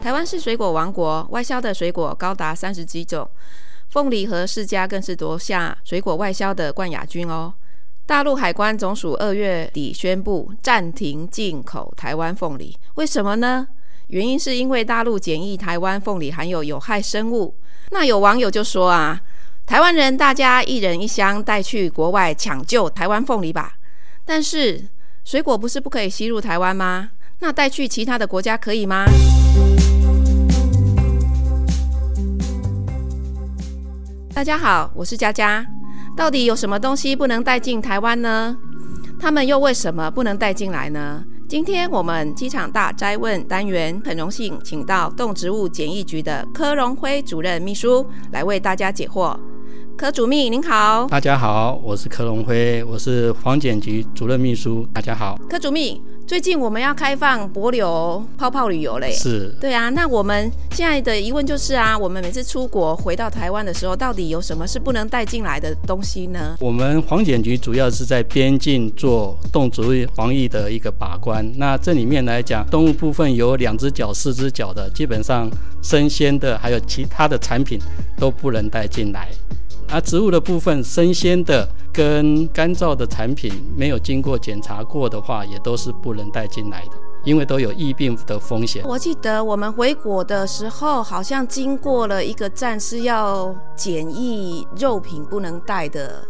台湾是水果王国，外销的水果高达三十几种，凤梨和释迦更是夺下水果外销的冠亚军哦。大陆海关总署二月底宣布暂停进口台湾凤梨，为什么呢？原因是因为大陆检疫台湾凤梨含有有害生物。那有网友就说啊，台湾人大家一人一箱带去国外抢救台湾凤梨吧。但是水果不是不可以吸入台湾吗？那带去其他的国家可以吗？大家好，我是佳佳。到底有什么东西不能带进台湾呢？他们又为什么不能带进来呢？今天我们机场大灾问单元很荣幸请到动植物检疫局的柯荣辉主任秘书来为大家解惑。柯主秘您好，大家好，我是柯荣辉，我是黄检局主任秘书。大家好，柯主秘。最近我们要开放博流泡泡旅游嘞，是，对啊。那我们现在的疑问就是啊，我们每次出国回到台湾的时候，到底有什么是不能带进来的东西呢？我们黄检局主要是在边境做动植物防疫的一个把关。那这里面来讲，动物部分有两只脚、四只脚的，基本上生鲜的还有其他的产品都不能带进来。而植物的部分，生鲜的跟干燥的产品，没有经过检查过的话，也都是不能带进来的，因为都有疫病的风险。我记得我们回国的时候，好像经过了一个站，是要检疫肉品不能带的。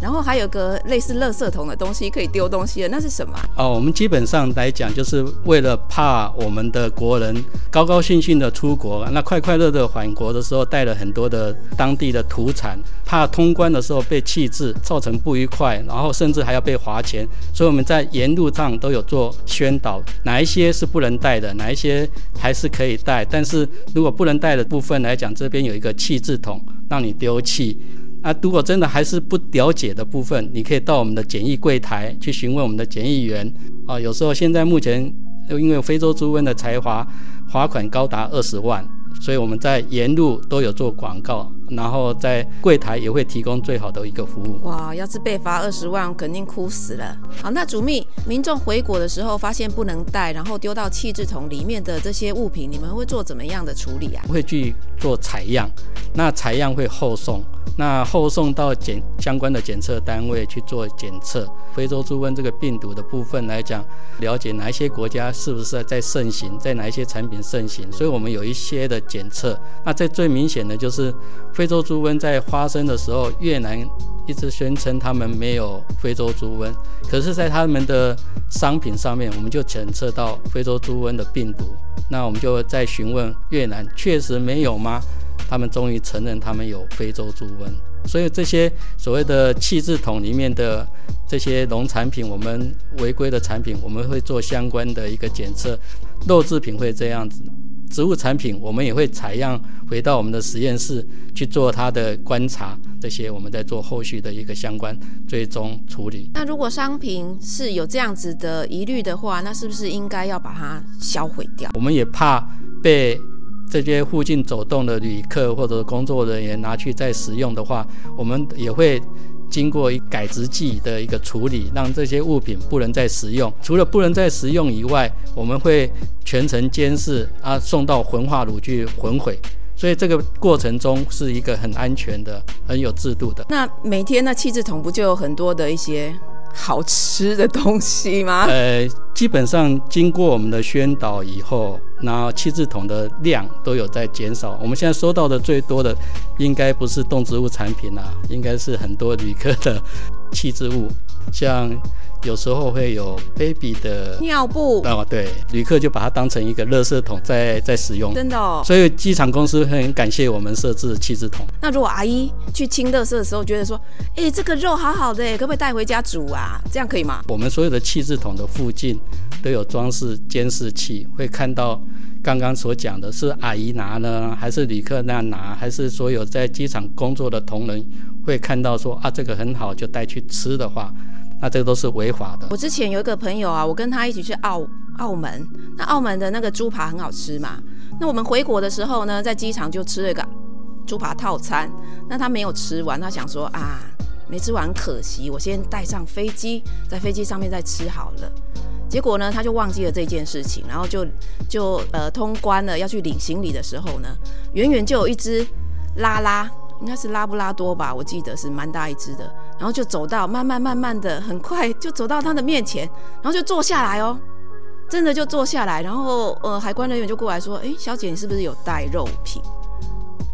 然后还有个类似垃圾桶的东西可以丢东西的，那是什么？哦，我们基本上来讲，就是为了怕我们的国人高高兴兴的出国，那快快乐乐返国的时候带了很多的当地的土产，怕通关的时候被弃置，造成不愉快，然后甚至还要被罚钱，所以我们在沿路上都有做宣导，哪一些是不能带的，哪一些还是可以带。但是如果不能带的部分来讲，这边有一个弃置桶，让你丢弃。那如果真的还是不了解的部分，你可以到我们的检疫柜台去询问我们的检疫员啊。有时候现在目前因为非洲猪瘟的才华，罚款高达二十万。所以我们在沿路都有做广告，然后在柜台也会提供最好的一个服务。哇，要是被罚二十万，肯定哭死了。好，那主秘，民众回国的时候发现不能带，然后丢到弃置桶里面的这些物品，你们会做怎么样的处理啊？会去做采样，那采样会后送，那后送到检相关的检测单位去做检测。非洲猪瘟这个病毒的部分来讲，了解哪一些国家是不是在盛行，在哪一些产品盛行，所以我们有一些的。检测，那这最明显的就是非洲猪瘟在发生的时候，越南一直宣称他们没有非洲猪瘟，可是，在他们的商品上面，我们就检测到非洲猪瘟的病毒。那我们就再询问越南，确实没有吗？他们终于承认他们有非洲猪瘟。所以这些所谓的弃置桶里面的这些农产品，我们违规的产品，我们会做相关的一个检测。肉制品会这样子。植物产品，我们也会采样回到我们的实验室去做它的观察，这些我们在做后续的一个相关追踪处理。那如果商品是有这样子的疑虑的话，那是不是应该要把它销毁掉？我们也怕被这些附近走动的旅客或者工作人员拿去再使用的话，我们也会。经过一改质剂的一个处理，让这些物品不能再食用。除了不能再食用以外，我们会全程监视啊，送到焚化炉去焚毁。所以这个过程中是一个很安全的、很有制度的。那每天那弃置桶不就有很多的一些？好吃的东西吗？呃，基本上经过我们的宣导以后，然后弃置桶的量都有在减少。我们现在收到的最多的，应该不是动植物产品啦，应该是很多旅客的弃置物，像。有时候会有 baby 的尿布哦，对，旅客就把它当成一个垃圾桶在在使用，真的哦。所以机场公司很感谢我们设置弃置桶。那如果阿姨去清垃圾的时候，觉得说，哎，这个肉好好的，可不可以带回家煮啊？这样可以吗？我们所有的弃置桶的附近都有装饰监视器，会看到刚刚所讲的是阿姨拿呢，还是旅客那样拿，还是所有在机场工作的同仁会看到说啊，这个很好，就带去吃的话。那这个都是违法的。我之前有一个朋友啊，我跟他一起去澳澳门，那澳门的那个猪扒很好吃嘛。那我们回国的时候呢，在机场就吃了一个猪扒套餐。那他没有吃完，他想说啊，没吃完可惜，我先带上飞机，在飞机上面再吃好了。结果呢，他就忘记了这件事情，然后就就呃通关了，要去领行李的时候呢，远远就有一只拉拉，应该是拉布拉多吧，我记得是蛮大一只的，然后就走到慢慢慢慢的，很快就走到他的面前，然后就坐下来哦，真的就坐下来，然后呃海关人员就过来说，哎，小姐你是不是有带肉品？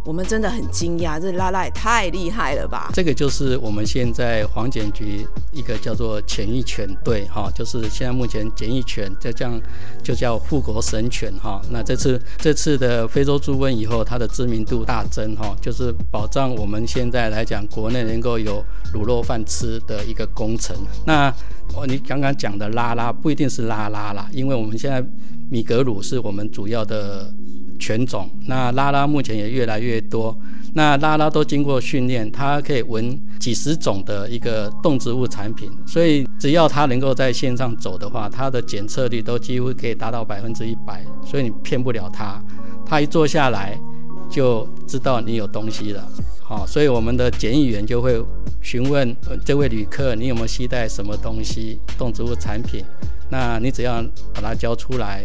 我们真的很惊讶，这拉拉也太厉害了吧！这个就是我们现在黄检局一个叫做检疫犬队，哈，就是现在目前检疫犬就这样就叫护国神犬，哈。那这次这次的非洲猪瘟以后，它的知名度大增，哈，就是保障我们现在来讲国内能够有卤肉饭吃的一个工程。那哦，你刚刚讲的拉拉不一定是拉拉啦，因为我们现在米格鲁是我们主要的。犬种，那拉拉目前也越来越多。那拉拉都经过训练，它可以闻几十种的一个动植物产品，所以只要它能够在线上走的话，它的检测率都几乎可以达到百分之一百，所以你骗不了它。它一坐下来就知道你有东西了，好，所以我们的检疫员就会询问这位旅客，你有没有携带什么东西，动植物产品？那你只要把它交出来。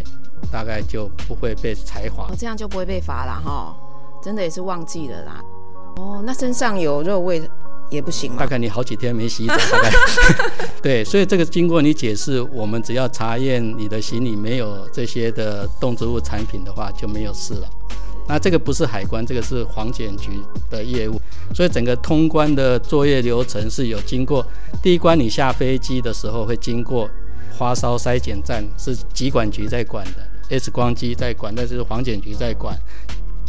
大概就不会被裁罚，哦，这样就不会被罚了哈。真的也是忘记了啦。哦，那身上有肉味也不行吗？大概你好几天没洗澡，大概 对，所以这个经过你解释，我们只要查验你的行李没有这些的动植物产品的话，就没有事了。那这个不是海关，这个是黄检局的业务，所以整个通关的作业流程是有经过第一关，你下飞机的时候会经过花烧筛检站，是疾管局在管的。X 光机在管，那就是黄检局在管，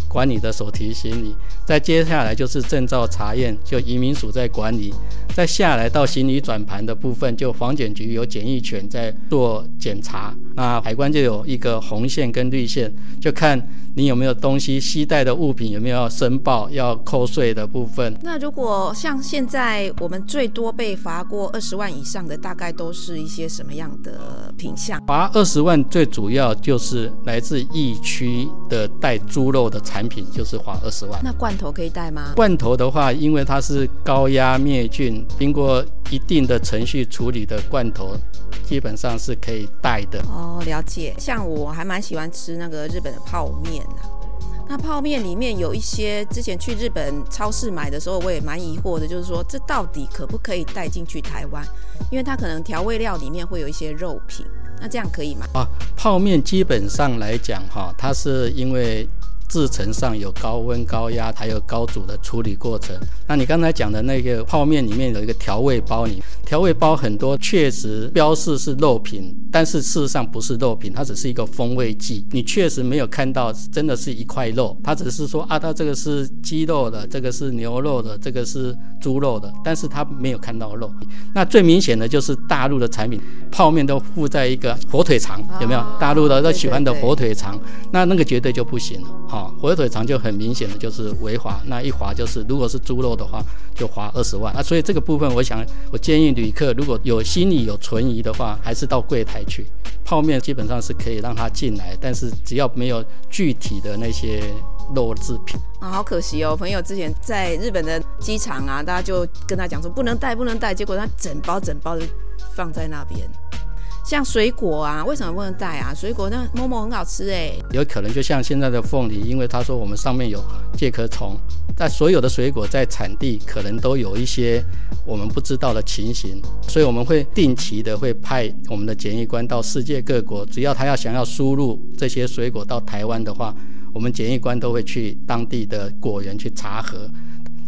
管你的手提行李。再接下来就是证照查验，就移民署在管理。再下来到行李转盘的部分，就黄检局有检疫权在做检查。那海关就有一个红线跟绿线，就看你有没有东西携带的物品有没有要申报要扣税的部分。那如果像现在我们最多被罚过二十万以上的，大概都是一些什么样的品项？罚二十万最主要就是来自疫区的带猪肉的产品，就是罚二十万。那罐头可以带吗？罐头的话，因为它是高压灭菌，经过一定的程序处理的罐头，基本上是可以带的。哦，了解。像我还蛮喜欢吃那个日本的泡面啊。那泡面里面有一些，之前去日本超市买的时候，我也蛮疑惑的，就是说这到底可不可以带进去台湾？因为它可能调味料里面会有一些肉品，那这样可以吗？啊，泡面基本上来讲，哈，它是因为。制成上有高温、高压，还有高煮的处理过程。那你刚才讲的那个泡面里面有一个调味包，你调味包很多确实标示是肉品，但是事实上不是肉品，它只是一个风味剂。你确实没有看到真的是一块肉，它只是说啊，它这个是鸡肉的，这个是牛肉的，这个是猪肉的，但是它没有看到肉。那最明显的就是大陆的产品，泡面都附在一个火腿肠，有没有？大陆的都喜欢的火腿肠，那那个绝对就不行了，火腿肠就很明显的就是违法，那一罚就是，如果是猪肉的话，就罚二十万啊。所以这个部分，我想我建议旅客如果有心里有存疑的话，还是到柜台去。泡面基本上是可以让他进来，但是只要没有具体的那些肉制品啊，好可惜哦。朋友之前在日本的机场啊，大家就跟他讲说不能带，不能带，结果他整包整包的放在那边。像水果啊，为什么不能带啊？水果那摸摸很好吃哎，有可能就像现在的凤梨，因为他说我们上面有介壳虫，在所有的水果在产地可能都有一些我们不知道的情形，所以我们会定期的会派我们的检疫官到世界各国，只要他要想要输入这些水果到台湾的话，我们检疫官都会去当地的果园去查核。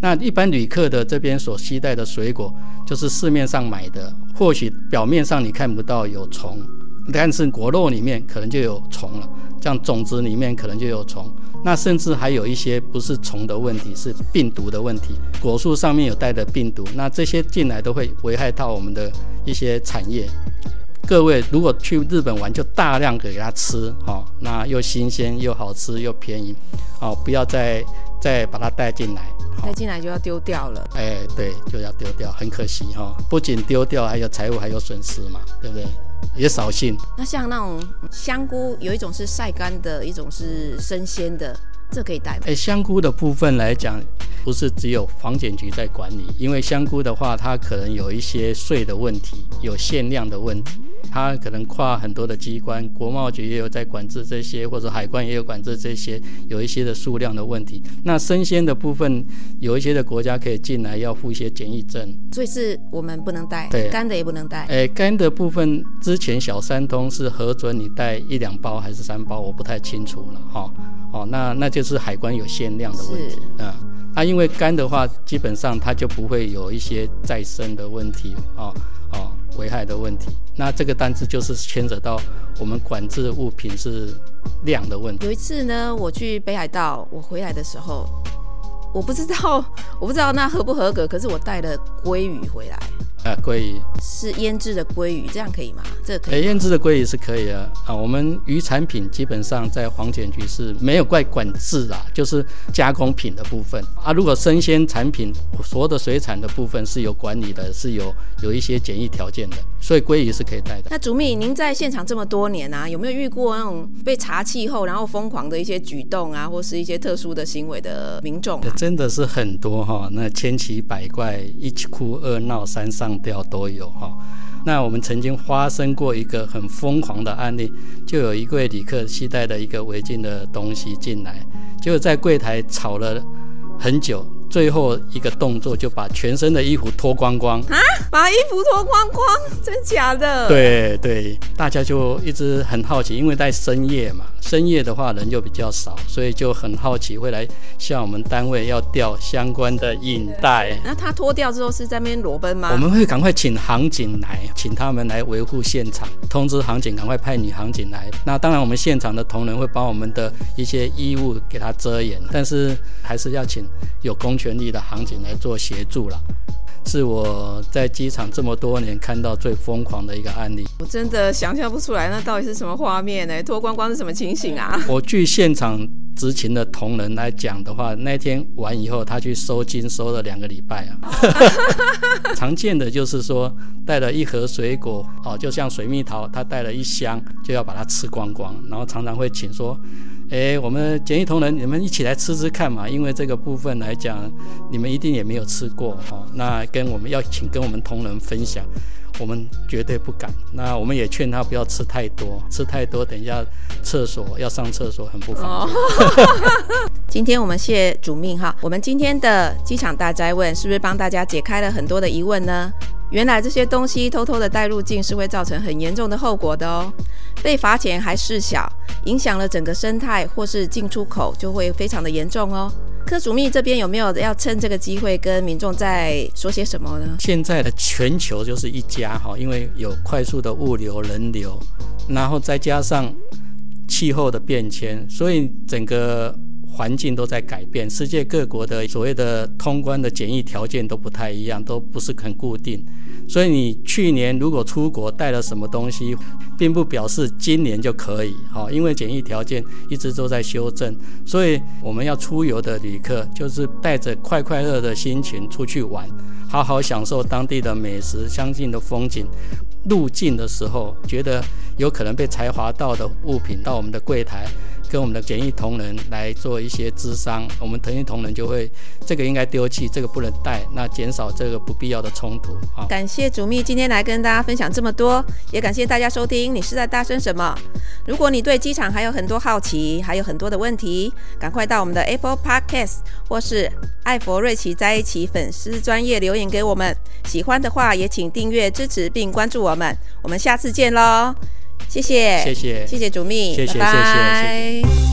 那一般旅客的这边所携带的水果，就是市面上买的，或许表面上你看不到有虫，但是果肉里面可能就有虫了，像种子里面可能就有虫，那甚至还有一些不是虫的问题，是病毒的问题，果树上面有带的病毒，那这些进来都会危害到我们的一些产业。各位如果去日本玩，就大量给他吃，好，那又新鲜又好吃又便宜，好，不要再再把它带进来。带进来就要丢掉了，哎，对，就要丢掉，很可惜哈。不仅丢掉，还有财务，还有损失嘛，对不对？也扫兴。那像那种香菇，有一种是晒干的，一种是生鲜的，这可以带吗？哎，香菇的部分来讲，不是只有房检局在管理，因为香菇的话，它可能有一些税的问题，有限量的问题。它可能跨很多的机关，国贸局也有在管制这些，或者海关也有管制这些，有一些的数量的问题。那生鲜的部分，有一些的国家可以进来，要付一些检疫证，所以是我们不能带，对，干的也不能带。哎，干的部分之前小三通是核准你带一两包还是三包，我不太清楚了哈。哦，那那就是海关有限量的问题，嗯，那、啊、因为干的话，基本上它就不会有一些再生的问题，哦哦，危害的问题。那这个单子就是牵扯到我们管制物品是量的问题。有一次呢，我去北海道，我回来的时候，我不知道我不知道那合不合格，可是我带了鲑鱼回来。啊，鲑鱼是腌制的鲑鱼，这样可以吗？这个可以。腌制的鲑鱼是可以的啊。我们鱼产品基本上在黄检局是没有怪管制啦，就是加工品的部分啊。如果生鲜产品，所有的水产的部分是有管理的，是有有一些检疫条件的，所以鲑鱼是可以带的。那主秘，您在现场这么多年啊，有没有遇过那种被查气后，然后疯狂的一些举动啊，或是一些特殊的行为的民众啊？真的是很多哈，那千奇百怪，一哭二闹三上。掉都有哈，那我们曾经发生过一个很疯狂的案例，就有一位旅客携带了一个违禁的东西进来，就在柜台吵了很久。最后一个动作就把全身的衣服脱光光啊！把衣服脱光光，真假的？对对，大家就一直很好奇，因为在深夜嘛，深夜的话人就比较少，所以就很好奇，会来向我们单位要调相关的影带。那他脱掉之后是在那边裸奔吗？我们会赶快请航警来，请他们来维护现场，通知航警赶快派女航警来。那当然，我们现场的同仁会把我们的一些衣物给他遮掩，但是还是要请有公。全力的航警来做协助了，是我在机场这么多年看到最疯狂的一个案例。我真的想象不出来，那到底是什么画面呢？脱光光是什么情形啊？我据现场执勤的同仁来讲的话，那天完以后，他去收金收了两个礼拜啊。常见的就是说，带了一盒水果哦，就像水蜜桃，他带了一箱，就要把它吃光光，然后常常会请说。哎，我们简易同仁，你们一起来吃吃看嘛，因为这个部分来讲，你们一定也没有吃过哈、哦。那跟我们要请跟我们同仁分享，我们绝对不敢。那我们也劝他不要吃太多，吃太多等一下厕所要上厕所很不方便。哦、今天我们谢主命哈，我们今天的机场大灾问是不是帮大家解开了很多的疑问呢？原来这些东西偷偷的带入境是会造成很严重的后果的哦，被罚钱还事小，影响了整个生态或是进出口就会非常的严重哦。柯主秘这边有没有要趁这个机会跟民众再说些什么呢？现在的全球就是一家哈，因为有快速的物流人流，然后再加上气候的变迁，所以整个。环境都在改变，世界各国的所谓的通关的检疫条件都不太一样，都不是很固定。所以你去年如果出国带了什么东西，并不表示今年就可以。好，因为检疫条件一直都在修正，所以我们要出游的旅客就是带着快快乐的心情出去玩，好好享受当地的美食、相近的风景。入境的时候，觉得有可能被裁划到的物品，到我们的柜台。跟我们的检疫同仁来做一些咨商，我们检疫同仁就会这个应该丢弃，这个不能带，那减少这个不必要的冲突。好，感谢主秘今天来跟大家分享这么多，也感谢大家收听。你是在大声什么？如果你对机场还有很多好奇，还有很多的问题，赶快到我们的 Apple Podcast 或是艾佛瑞奇在一起粉丝专业留言给我们。喜欢的话也请订阅支持并关注我们。我们下次见喽。谢谢，谢谢，谢谢主秘，谢谢，拜拜。谢谢，谢谢。